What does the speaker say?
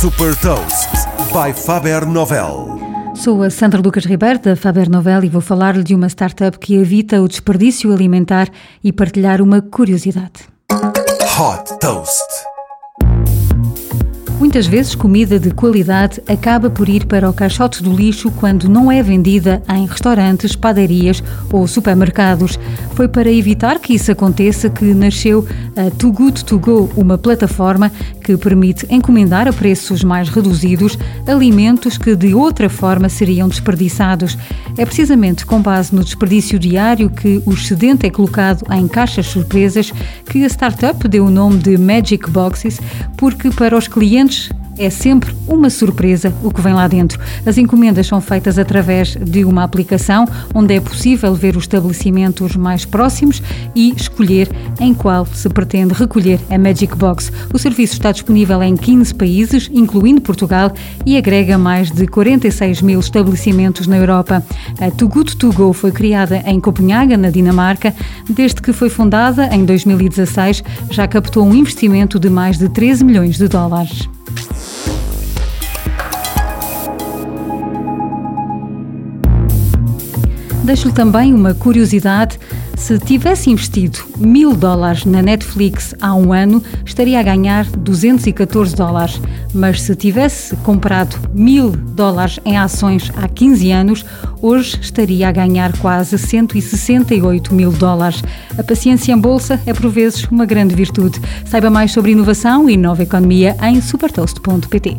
Super Toast by Faber Novel. Sou a Sandra Lucas Ribeiro da Faber Novel e vou falar-lhe de uma startup que evita o desperdício alimentar e partilhar uma curiosidade. Hot Toast. Muitas vezes, comida de qualidade acaba por ir para o caixote do lixo quando não é vendida em restaurantes, padarias ou supermercados. Foi para evitar que isso aconteça que nasceu a Too Good To Go, uma plataforma que permite encomendar a preços mais reduzidos alimentos que de outra forma seriam desperdiçados. É precisamente com base no desperdício diário que o excedente é colocado em caixas surpresas que a startup deu o nome de Magic Boxes, porque para os clientes lunch. É sempre uma surpresa o que vem lá dentro. As encomendas são feitas através de uma aplicação onde é possível ver os estabelecimentos mais próximos e escolher em qual se pretende recolher a Magic Box. O serviço está disponível em 15 países, incluindo Portugal, e agrega mais de 46 mil estabelecimentos na Europa. A Too Good To Go foi criada em Copenhaga, na Dinamarca. Desde que foi fundada, em 2016, já captou um investimento de mais de 13 milhões de dólares. Deixo-lhe também uma curiosidade. Se tivesse investido mil dólares na Netflix há um ano, estaria a ganhar 214 dólares. Mas se tivesse comprado mil dólares em ações há 15 anos, hoje estaria a ganhar quase 168 mil dólares. A paciência em bolsa é por vezes uma grande virtude. Saiba mais sobre inovação e nova economia em supertoast.pt.